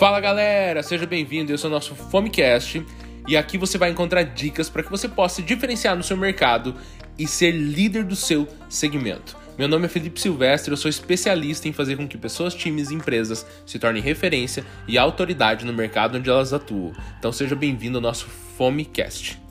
Fala galera, seja bem-vindo. Esse é o nosso Fomecast e aqui você vai encontrar dicas para que você possa se diferenciar no seu mercado e ser líder do seu segmento. Meu nome é Felipe Silvestre, eu sou especialista em fazer com que pessoas, times e empresas se tornem referência e autoridade no mercado onde elas atuam. Então seja bem-vindo ao nosso Fomecast.